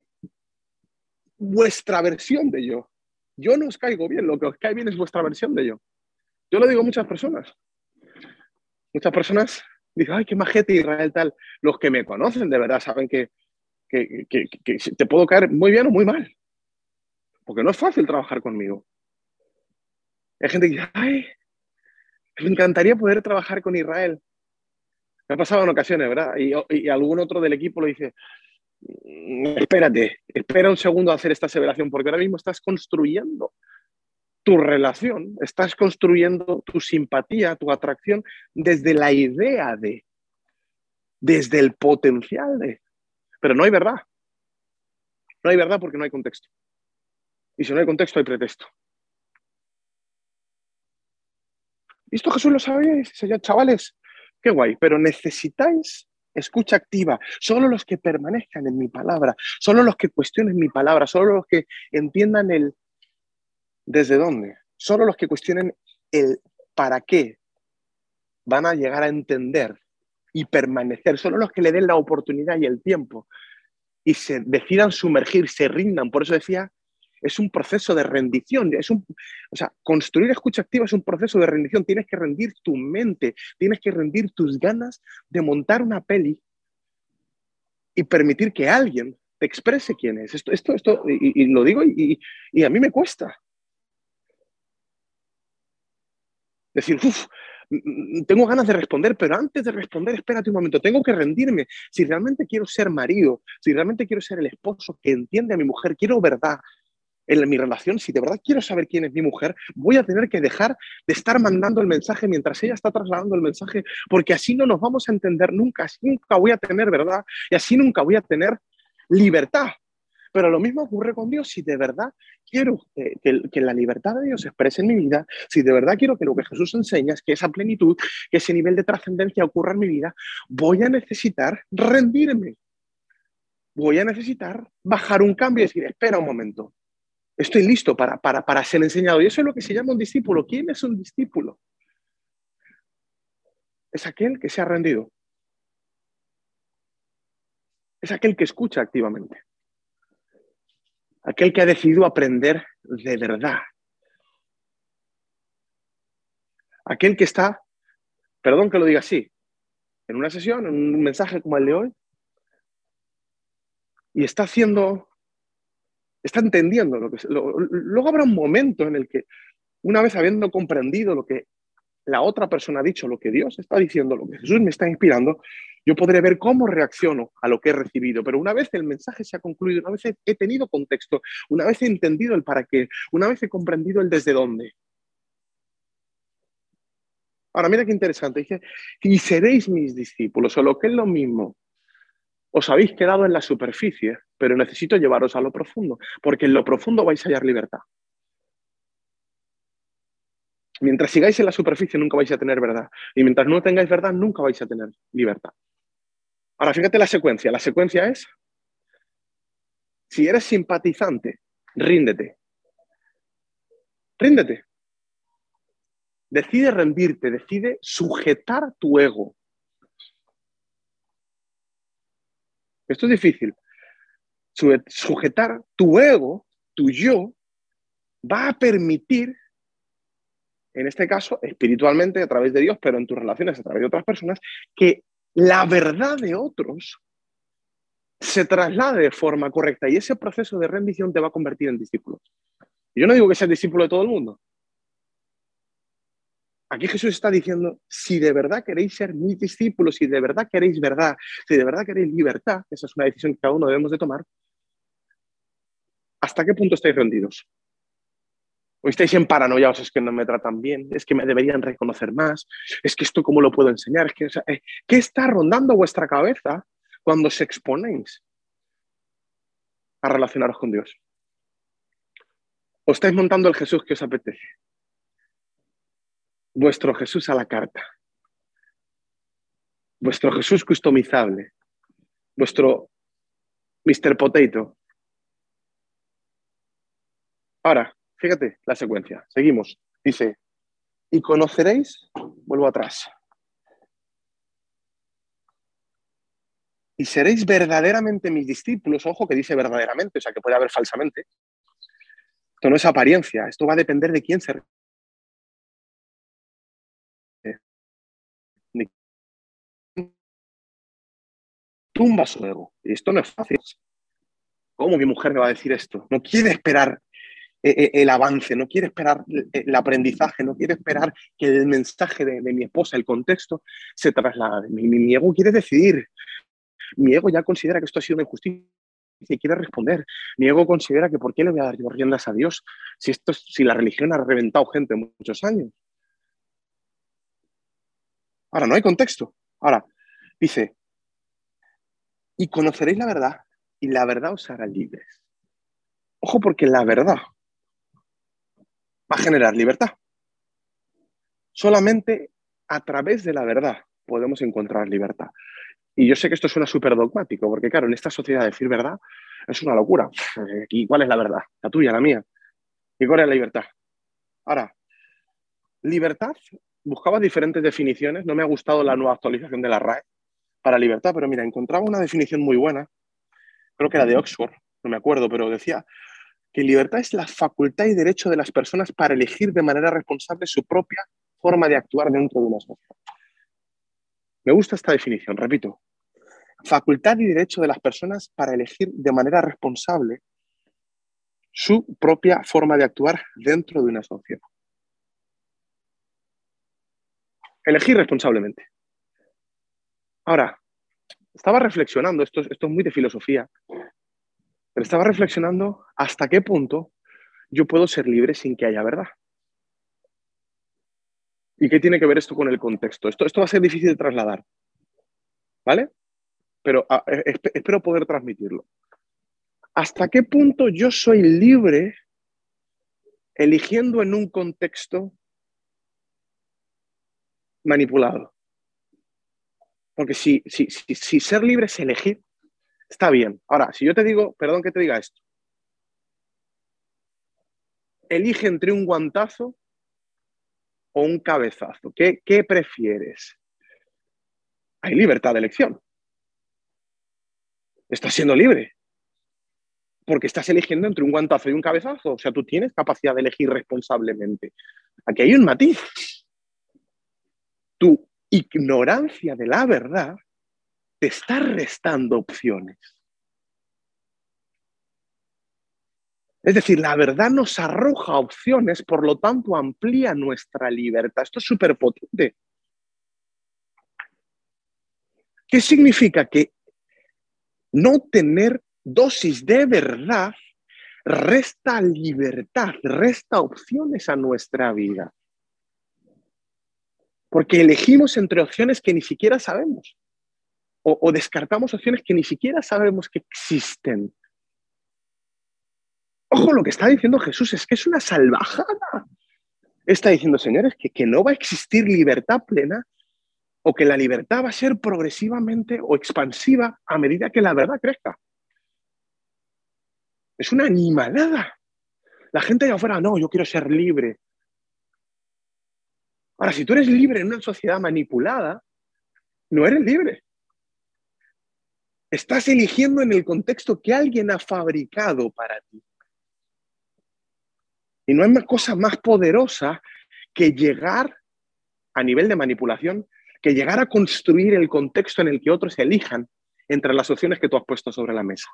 vuestra versión de yo. Yo no os caigo bien, lo que os cae bien es vuestra versión de yo. Yo lo digo a muchas personas. Muchas personas dicen, ay, qué majete Israel tal. Los que me conocen de verdad saben que, que, te puedo caer muy bien o muy mal. Porque no es fácil trabajar conmigo. Hay gente que dice, ay, me encantaría poder trabajar con Israel. Me ha pasado en ocasiones, ¿verdad? Y, algún otro del equipo lo dice, mm, espérate, espera un segundo a hacer esta aseveración, porque ahora mismo estás construyendo tu relación, estás construyendo tu simpatía, tu atracción desde la idea de, desde el potencial de. Pero no hay verdad. No hay verdad porque no hay contexto. Y si no hay contexto, hay pretexto. Y esto Jesús lo sabía y dice, chavales, qué guay, pero necesitáis escucha activa. Solo los que permanezcan en mi palabra, solo los que cuestionen mi palabra, solo los que entiendan el desde dónde, solo los que cuestionen el para qué van a llegar a entender y permanecer, solo los que le den la oportunidad y el tiempo y se decidan sumergir, se rindan. Por eso decía es un proceso de rendición. Es un, o sea, construir escucha activa es un proceso de rendición. Tienes que rendir tu mente, tienes que rendir tus ganas de montar una peli y permitir que alguien te exprese quién es. Esto, esto, esto y, lo digo y, y, a mí me cuesta. Decir, uff, tengo ganas de responder, pero antes de responder, espérate un momento, tengo que rendirme. Si realmente quiero ser marido, si realmente quiero ser el esposo que entiende a mi mujer, quiero verdad, en mi relación, si de verdad quiero saber quién es mi mujer, voy a tener que dejar de estar mandando el mensaje mientras ella está trasladando el mensaje, porque así no nos vamos a entender nunca, así nunca voy a tener verdad y así nunca voy a tener libertad. Pero lo mismo ocurre con Dios. Si de verdad quiero que, la libertad de Dios se exprese en mi vida, si de verdad quiero que lo que Jesús enseña es que esa plenitud, que ese nivel de trascendencia ocurra en mi vida, voy a necesitar rendirme. Voy a necesitar bajar un cambio y decir, espera un momento, Estoy listo para, para, ser enseñado. Y eso es lo que se llama un discípulo. ¿Quién es un discípulo? Es aquel que se ha rendido. Es aquel que escucha activamente. Aquel que ha decidido aprender de verdad. Aquel que está, perdón que lo diga así, en una sesión, en un mensaje como el de hoy, y está haciendo está entendiendo lo que luego habrá un momento en el que una vez habiendo comprendido lo que la otra persona ha dicho, lo que Dios está diciendo, lo que Jesús me está inspirando, yo podré ver cómo reacciono a lo que he recibido. Pero una vez el mensaje se ha concluido, una vez he tenido contexto, una vez he entendido el para qué, una vez he comprendido el desde dónde. Ahora, mira qué interesante. Dice, y seréis mis discípulos, o lo que es lo mismo os habéis quedado en la superficie, pero necesito llevaros a lo profundo, porque en lo profundo vais a hallar libertad. Mientras sigáis en la superficie nunca vais a tener verdad. Y mientras no tengáis verdad nunca vais a tener libertad. Ahora fíjate la secuencia. La secuencia es, si eres simpatizante, ríndete. Ríndete. Decide rendirte, decide sujetar tu ego. Esto es difícil. Sujetar tu ego, tu yo, va a permitir, en este caso, espiritualmente a través de Dios, pero en tus relaciones a través de otras personas, que la verdad de otros se traslade de forma correcta y ese proceso de rendición te va a convertir en discípulo. yo no digo que seas discípulo de todo el mundo, Aquí Jesús está diciendo, si de verdad queréis ser mis discípulos, si de verdad queréis verdad, si de verdad queréis libertad, esa es una decisión que cada uno debemos de tomar, ¿hasta qué punto estáis rendidos? ¿O estáis en paranoia? es que no me tratan bien, es que me deberían reconocer más, es que esto cómo lo puedo enseñar, es que, eh, ¿qué está rondando vuestra cabeza cuando os exponéis a relacionaros con Dios? ¿O estáis montando el Jesús que os apetece? vuestro Jesús a la carta, vuestro Jesús customizable, vuestro Mr. Potato. Ahora, fíjate la secuencia. Seguimos. Dice, y conoceréis, vuelvo atrás. y seréis verdaderamente mis discípulos. Ojo que dice verdaderamente, o sea que puede haber falsamente. Esto no es apariencia, esto va a depender de quién se tumba su ego. Y esto no es fácil. ¿Cómo mi mujer me va a decir esto? No quiere esperar el avance, no quiere esperar el aprendizaje, no quiere esperar que el mensaje de, mi esposa, el contexto, se traslade. Mi, ego quiere decidir. Mi ego ya considera que esto ha sido una injusticia y quiere responder. Mi ego considera que ¿por qué le voy a dar yo riendas a Dios si, esto, si la religión ha reventado gente muchos años? Ahora, no hay contexto. Ahora, dice, y conoceréis la verdad y la verdad os hará libres. Ojo porque la verdad va a generar libertad. Solamente a través de la verdad podemos encontrar libertad. Y yo sé que esto suena súper dogmático, porque claro, en esta sociedad decir verdad es una locura. ¿Y cuál es la verdad? La tuya, la mía. ¿Y cuál es la libertad? Ahora, libertad, buscaba diferentes definiciones, no me ha gustado la nueva actualización de la RAE, para libertad, pero mira, encontraba una definición muy buena, creo que era de Oxford, no me acuerdo, pero decía que libertad es la facultad y derecho de las personas para elegir de manera responsable su propia forma de actuar dentro de una sociedad. Me gusta esta definición, repito. Facultad y derecho de las personas para elegir de manera responsable su propia forma de actuar dentro de una sociedad. Elegir responsablemente. Ahora, estaba reflexionando, esto, esto es muy de filosofía, pero estaba reflexionando hasta qué punto yo puedo ser libre sin que haya verdad. ¿Y qué tiene que ver esto con el contexto? Esto, esto va a ser difícil de trasladar, ¿vale? Pero ah, eh, espero poder transmitirlo. ¿Hasta qué punto yo soy libre eligiendo en un contexto manipulado? Porque si, si, si, ser libre es elegir, está bien. Ahora, si yo te digo, perdón que te diga esto, elige entre un guantazo o un cabezazo. ¿Qué, ¿Qué, prefieres? Hay libertad de elección. Estás siendo libre. Porque estás eligiendo entre un guantazo y un cabezazo. O sea, tú tienes capacidad de elegir responsablemente. Aquí hay un matiz. Tú ignorancia de la verdad te está restando opciones. Es decir, la verdad nos arroja opciones, por lo tanto amplía nuestra libertad. Esto es súper potente. ¿Qué significa? Que no tener dosis de verdad resta libertad, resta opciones a nuestra vida porque elegimos entre opciones que ni siquiera sabemos o, descartamos opciones que ni siquiera sabemos que existen. Ojo, lo que está diciendo Jesús es que es una salvajada. Está diciendo, señores, que, que no va a existir libertad plena o que la libertad va a ser progresivamente o expansiva a medida que la verdad crezca. Es una animalada. La gente de afuera, no, yo quiero ser libre. Ahora, si tú eres libre en una sociedad manipulada, no eres libre. Estás eligiendo en el contexto que alguien ha fabricado para ti. Y no hay una cosa más poderosa que llegar a nivel de manipulación, que llegar a construir el contexto en el que otros elijan entre las opciones que tú has puesto sobre la mesa.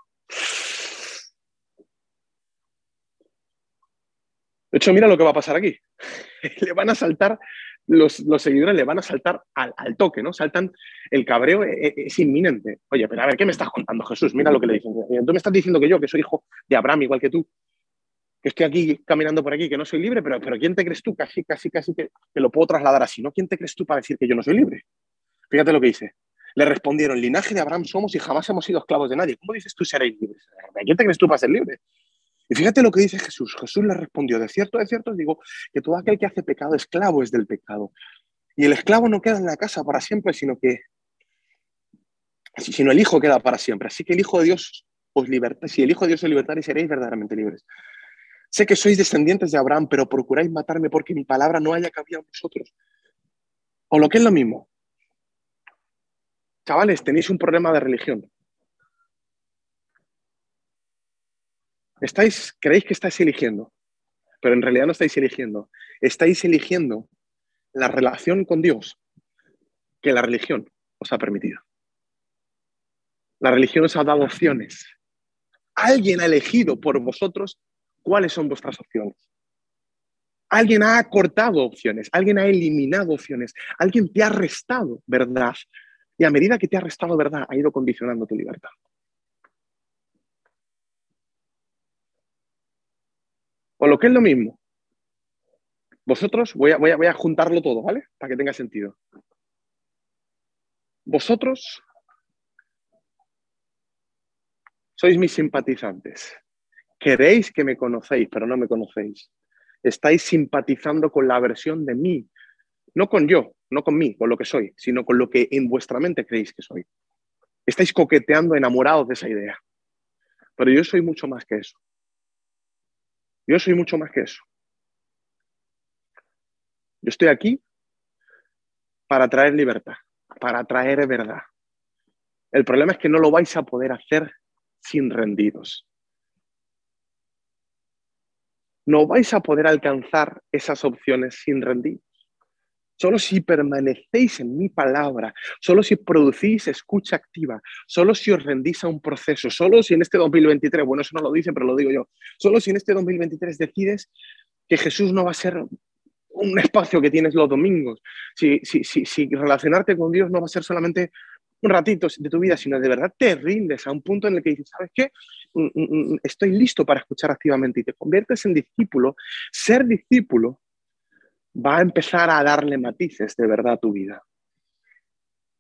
De hecho, mira lo que va a pasar aquí. Le van a saltar los, seguidores le van a saltar al, toque, ¿no? Saltan, el cabreo e, e, es, inminente. Oye, pero a ver, ¿qué me estás contando, Jesús? Mira lo que le dicen. Tú me estás diciendo que yo, que soy hijo de Abraham, igual que tú, que estoy aquí caminando por aquí, que no soy libre, pero, pero ¿quién te crees tú? Casi, casi, casi que, que lo puedo trasladar así, ¿no? ¿Quién te crees tú para decir que yo no soy libre? Fíjate lo que dice. Le respondieron, linaje de Abraham somos y jamás hemos sido esclavos de nadie. ¿Cómo dices tú seréis libres? ¿Quién te crees tú para ser libre? Y fíjate lo que dice Jesús. Jesús le respondió, de cierto, de cierto, digo que todo aquel que hace pecado, esclavo es del pecado. Y el esclavo no queda en la casa para siempre, sino que sino el Hijo queda para siempre. Así que el Hijo de Dios os liberta. Si el Hijo de Dios os libertare, seréis verdaderamente libres. Sé que sois descendientes de Abraham, pero procuráis matarme porque mi palabra no haya cabido en vosotros. O lo que es lo mismo. Chavales, tenéis un problema de religión. Estáis, creéis que estáis eligiendo, pero en realidad no estáis eligiendo. Estáis eligiendo la relación con Dios que la religión os ha permitido. La religión os ha dado opciones. Alguien ha elegido por vosotros cuáles son vuestras opciones. Alguien ha cortado opciones, alguien ha eliminado opciones, alguien te ha restado verdad. Y a medida que te ha restado verdad, ha ido condicionando tu libertad. O lo que es lo mismo. Vosotros, voy a, voy voy a juntarlo todo, ¿vale? Para que tenga sentido. Vosotros sois mis simpatizantes. Queréis que me conocéis, pero no me conocéis. Estáis simpatizando con la versión de mí, no con yo, no con mí, con lo que soy, sino con lo que en vuestra mente creéis que soy. Estáis coqueteando, enamorados de esa idea. Pero yo soy mucho más que eso. Yo soy mucho más que eso. Yo estoy aquí para traer libertad, para traer verdad. El problema es que no lo vais a poder hacer sin rendidos. No vais a poder alcanzar esas opciones sin rendidos. Solo si permanecéis en mi palabra, solo si producís escucha activa, solo si os rendís a un proceso, solo si en este 2023, bueno, eso no lo dicen, pero lo digo yo, solo si en este 2023 decides que Jesús no va a ser un espacio que tienes los domingos, si, si, si, si relacionarte con Dios no va a ser solamente un ratito de tu vida, sino de verdad te rindes a un punto en el que dices, ¿sabes qué? Mm, mm, mm, estoy listo para escuchar activamente y te conviertes en discípulo. Ser discípulo va a empezar a darle matices de verdad a tu vida.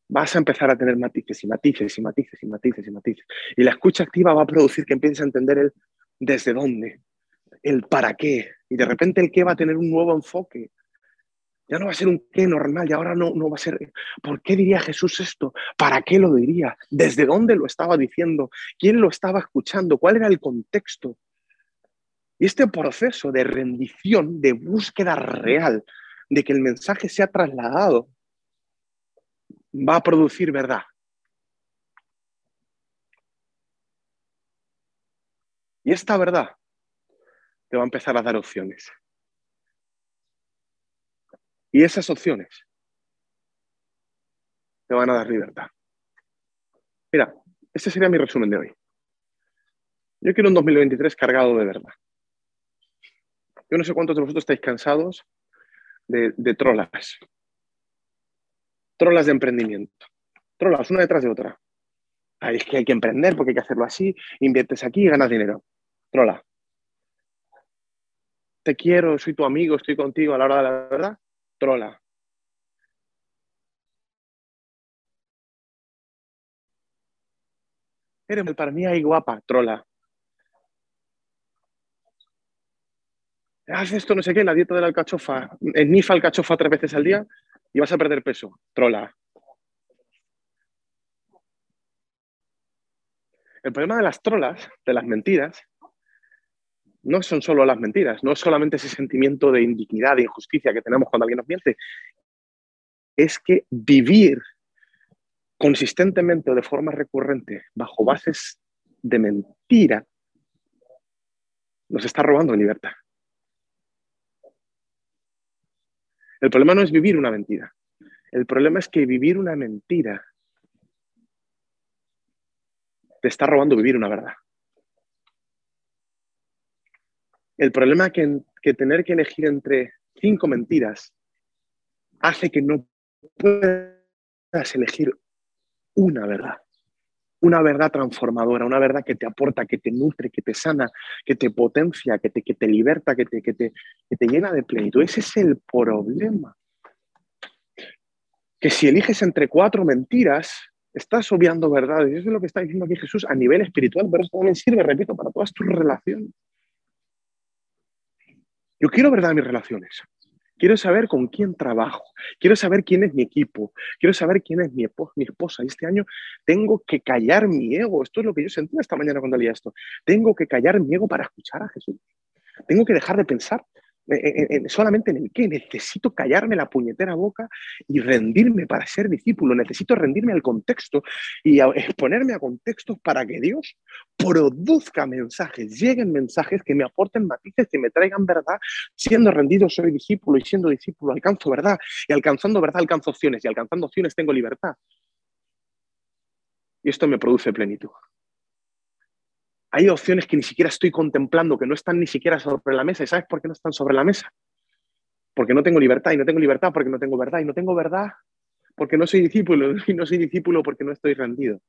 Vas a empezar a tener matices y matices y matices y matices y matices. Y la escucha activa va a producir que empieces a entender el desde dónde, el para qué. Y de repente el qué va a tener un nuevo enfoque. Ya no va a ser un qué normal y ahora no, no va a ser, ¿por qué diría Jesús esto? ¿Para qué lo diría? ¿Desde dónde lo estaba diciendo? ¿Quién lo estaba escuchando? ¿Cuál era el contexto? Y este proceso de rendición, de búsqueda real, de que el mensaje sea trasladado, va a producir verdad. Y esta verdad te va a empezar a dar opciones. Y esas opciones te van a dar libertad. Mira, este sería mi resumen de hoy. Yo quiero un 2023 cargado de verdad. Yo no sé cuántos de vosotros estáis cansados de, trolas. Trolas de emprendimiento. Trolas, una detrás de otra. es que hay que emprender porque hay que hacerlo así, inviertes aquí y ganas dinero. Trola. Te quiero, soy tu amigo, estoy contigo a la hora de la verdad trola. Eres para mí ahí guapa, trola. Haz esto, no sé qué, la dieta de la alcachofa. Nifa alcachofa tres veces al día y vas a perder peso. Trola. El problema de las trolas, de las mentiras, no son solo las mentiras, no es solamente ese sentimiento de indignidad, de injusticia que tenemos cuando alguien nos miente, es que vivir consistentemente o de forma recurrente bajo bases de mentira nos está robando libertad. El problema no es vivir una mentira. El problema es que vivir una mentira te está robando vivir una verdad. El problema es que, tener que elegir entre cinco mentiras hace que no puedas elegir una verdad, una verdad transformadora, una verdad que te aporta, que te nutre, que te sana, que te potencia, que te, que te liberta, que te, que, te, que te llena de plenitud. Ese es el problema. Que si eliges entre cuatro mentiras, estás obviando verdades. Eso es lo que está diciendo aquí Jesús a nivel espiritual, pero eso también sirve, repito, para todas tus relaciones. Yo quiero verdad en mis relaciones. Quiero saber con quién trabajo. Quiero saber quién es mi equipo. Quiero saber quién es mi, esposa. Este año tengo que callar mi ego. Esto es lo que yo sentí esta mañana cuando leía esto. Tengo que callar mi ego para escuchar a Jesús. Tengo que dejar de pensar solamente en el qué. Necesito callarme la puñetera boca y rendirme para ser discípulo. Necesito rendirme al contexto y exponerme a contextos para que Dios produzca mensajes, lleguen mensajes que me aporten matices, que me traigan verdad. Siendo rendido soy discípulo y siendo discípulo alcanzo verdad. Y alcanzando verdad alcanzo opciones y alcanzando opciones tengo libertad. Y esto me produce plenitud hay opciones que ni siquiera estoy contemplando, que no están ni siquiera sobre la mesa. ¿Y sabes por qué no están sobre la mesa? Porque no tengo libertad y no tengo libertad porque no tengo verdad y no tengo verdad porque no soy discípulo y no soy discípulo porque no estoy rendido.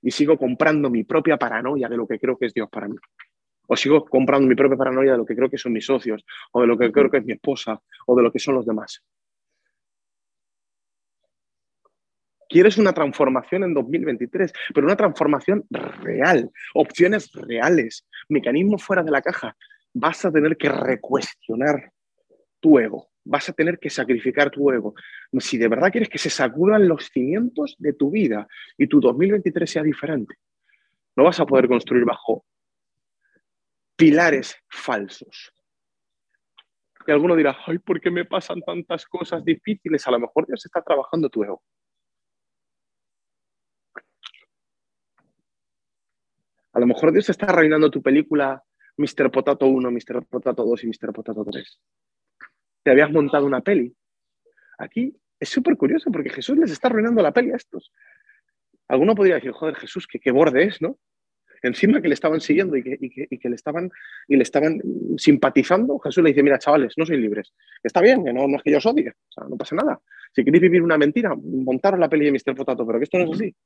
Y sigo comprando mi propia paranoia de lo que creo que es Dios para mí. O sigo comprando mi propia paranoia de lo que creo que son mis socios, o de lo que creo que es mi esposa, o de lo que son los demás. Quieres una transformación en 2023, pero una transformación real, opciones reales, mecanismos fuera de la caja. Vas a tener que recuestionar tu ego, vas a tener que sacrificar tu ego. Si de verdad quieres que se sacudan los cimientos de tu vida y tu 2023 sea diferente, no vas a poder construir bajo pilares falsos. Y alguno dirá, ay, ¿por qué me pasan tantas cosas difíciles? A lo mejor Dios está trabajando tu ego. A lo mejor Dios está reinando tu película Mr. Potato 1, Mr. Potato 2 y Mr. Potato 3. Te habías montado una peli. Aquí es súper curioso porque Jesús les está arruinando la peli a estos. Alguno podría decir, joder, Jesús, qué, qué borde es, ¿no? Encima que le estaban siguiendo y que, y que, le, estaban, y le estaban simpatizando, Jesús le dice, mira, chavales, no sois libres. Está bien, que no, no es que yo os odie, o sea, no pasa nada. Si queréis vivir una mentira, montaros la peli de Mr. Potato, pero que esto no es así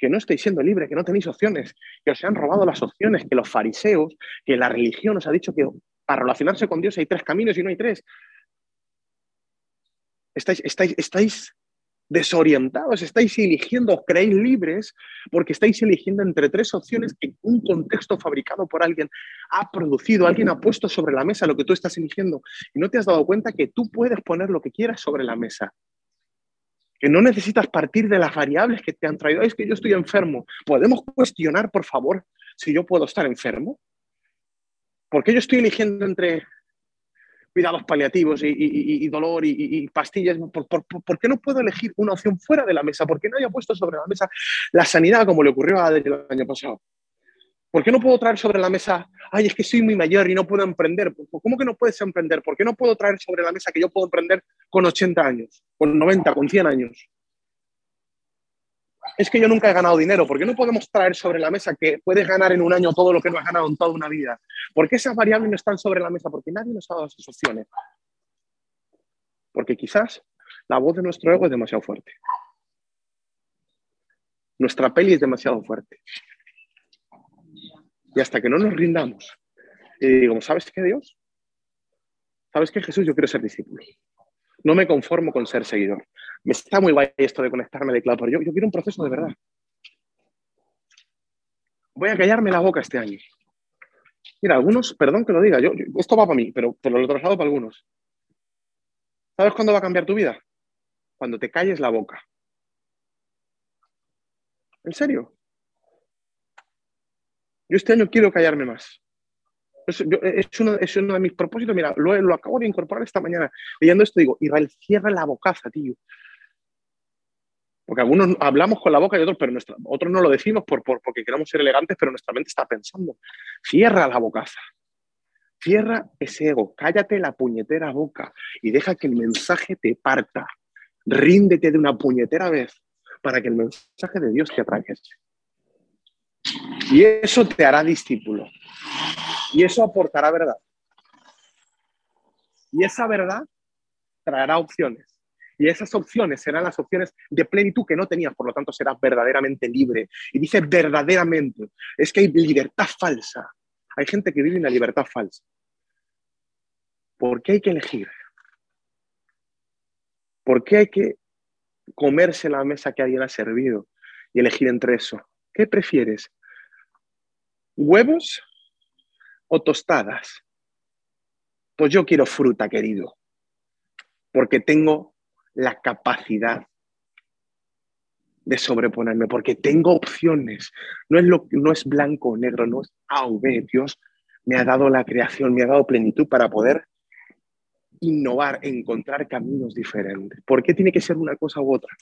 que no estáis siendo libres, que no tenéis opciones, que os han robado las opciones, que los fariseos, que la religión os ha dicho que para relacionarse con Dios hay tres caminos y no hay tres. Estáis, estáis, estáis desorientados, estáis eligiendo, os creéis libres porque estáis eligiendo entre tres opciones que un contexto fabricado por alguien ha producido, alguien ha puesto sobre la mesa lo que tú estás eligiendo y no te has dado cuenta que tú puedes poner lo que quieras sobre la mesa que no necesitas partir de las variables que te han traído. Es que yo estoy enfermo. ¿Podemos cuestionar, por favor, si yo puedo estar enfermo? ¿Por qué yo estoy eligiendo entre cuidados paliativos y, dolor y, pastillas? ¿Por, qué no puedo elegir una opción fuera de la mesa? ¿Por qué no haya puesto sobre la mesa la sanidad como le ocurrió a Adri el año pasado? ¿Por qué no puedo traer sobre la mesa, ay, es que soy muy mayor y no puedo emprender? ¿Cómo que no puedes emprender? ¿Por qué no puedo traer sobre la mesa que yo puedo emprender con 80 años, con 90, con 100 años? Es que yo nunca he ganado dinero. ¿Por qué no podemos traer sobre la mesa que puedes ganar en un año todo lo que no has ganado en toda una vida? ¿Por qué esas variables no están sobre la mesa? Porque nadie nos ha dado esas opciones. Porque quizás la voz de nuestro ego es demasiado fuerte. Nuestra peli es demasiado fuerte. Y hasta que no nos rindamos y digo, ¿sabes qué, Dios? ¿Sabes qué, Jesús? Yo quiero ser discípulo. No me conformo con ser seguidor. Me está muy guay esto de conectarme de cloud, pero yo, yo quiero un proceso de verdad. Voy a callarme la boca este año. Mira, algunos, perdón que lo diga, yo, esto va para mí, pero, pero lo traslado para algunos. ¿Sabes cuándo va a cambiar tu vida? Cuando te calles la boca. ¿En serio? Yo este año quiero callarme más. Es, uno, de mis propósitos. Mira, lo, acabo de incorporar esta mañana. Leyendo esto digo, Israel, cierra la bocaza, tío. Porque algunos hablamos con la boca y otros, pero otros no lo decimos por, porque queramos ser elegantes, pero nuestra mente está pensando. Cierra la bocaza. Cierra ese ego. Cállate la puñetera boca y deja que el mensaje te parta. Ríndete de una puñetera vez para que el mensaje de Dios te atraviese. Y eso te hará discípulo. Y eso aportará verdad. Y esa verdad traerá opciones. Y esas opciones serán las opciones de plenitud que no tenías, por lo tanto serás verdaderamente libre. Y dice verdaderamente, es que hay libertad falsa. Hay gente que vive en la libertad falsa. ¿Por qué hay que elegir? ¿Por qué hay que comerse la mesa que alguien ha servido y elegir entre eso? ¿Qué prefieres? ¿Huevos o tostadas? Pues yo quiero fruta, querido, porque tengo la capacidad de sobreponerme, porque tengo opciones. No es, lo, no es blanco o negro, no es A o B. Dios me ha dado la creación, me ha dado plenitud para poder innovar, encontrar caminos diferentes. ¿Por qué tiene que ser una cosa u otra?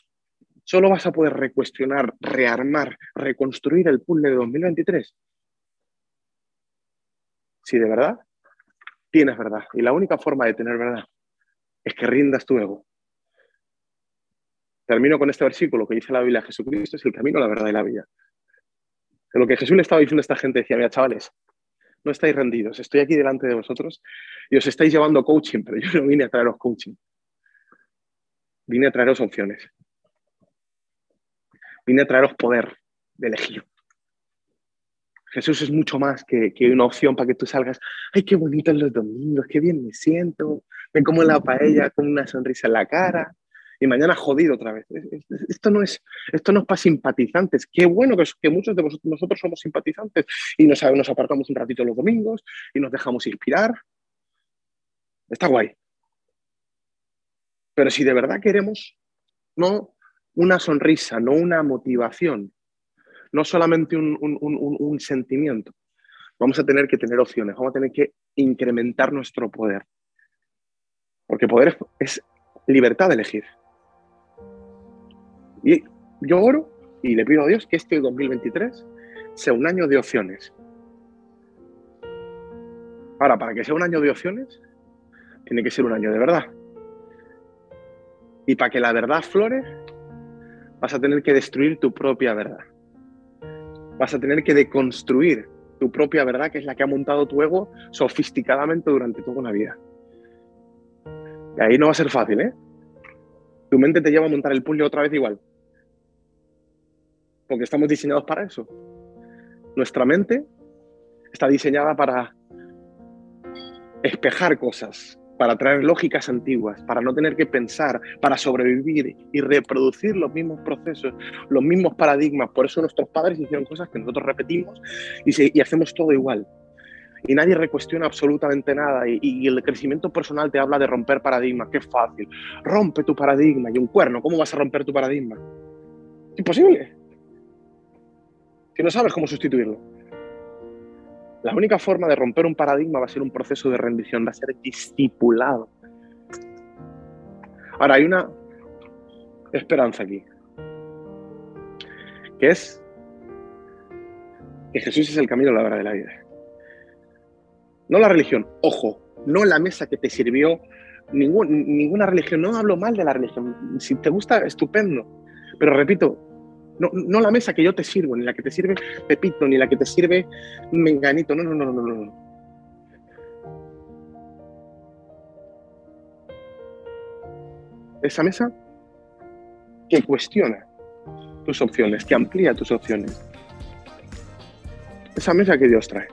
Solo vas a poder recuestionar, rearmar, reconstruir el puzzle de 2023 si de verdad tienes verdad. Y la única forma de tener verdad es que rindas tu ego. Termino con este versículo que dice la Biblia, Jesucristo es el camino, la verdad y la vida. lo que Jesús le estaba diciendo a esta gente decía, mira, chavales, no estáis rendidos, estoy aquí delante de vosotros y os estáis llevando coaching, pero yo no vine a traeros coaching. Vine a traeros opciones. Vine a traeros poder de elegir. Jesús es mucho más que, una opción para que tú salgas, ay, qué bonito los domingos, qué bien me siento, me como la paella con una sonrisa en la cara y mañana jodido otra vez. Esto no es, esto no es para simpatizantes. Qué bueno que, que muchos de nosotros somos simpatizantes y nos, nos apartamos un ratito los domingos y nos dejamos inspirar. Está guay. Pero si de verdad queremos, no una sonrisa, no una motivación, no solamente un, sentimiento. Vamos a tener que tener opciones, vamos a tener que incrementar nuestro poder. Porque poder es, libertad de elegir. Y yo oro y le pido a Dios que este 2023 sea un año de opciones. Ahora, para que sea un año de opciones, tiene que ser un año de verdad. Y para que la verdad flore, vas a tener que destruir tu propia verdad vas a tener que deconstruir tu propia verdad, que es la que ha montado tu ego sofisticadamente durante toda una vida. Y ahí no va a ser fácil, ¿eh? Tu mente te lleva a montar el puzzle otra vez igual. Porque estamos diseñados para eso. Nuestra mente está diseñada para espejar cosas, para traer lógicas antiguas, para no tener que pensar, para sobrevivir y reproducir los mismos procesos, los mismos paradigmas. Por eso nuestros padres hicieron cosas que nosotros repetimos y, hacemos todo igual. Y nadie recuestiona absolutamente nada. Y, y, el crecimiento personal te habla de romper paradigmas. Qué fácil. Rompe tu paradigma. Y un cuerno, ¿cómo vas a romper tu paradigma? Imposible. Si no sabes cómo sustituirlo. La única forma de romper un paradigma va a ser un proceso de rendición, va a ser discipulado. Ahora, hay una esperanza aquí, que es que Jesús es el camino, la verdad de la vida. No la religión, ojo, no la mesa que te sirvió, ninguna religión, no hablo mal de la religión, si te gusta, estupendo, pero repito, no, la mesa que yo te sirvo, ni la que te sirve Pepito, ni la que te sirve Menganito. No, no, no, no, no. Esa mesa que cuestiona tus opciones, que amplía tus opciones. Esa mesa que Dios trae.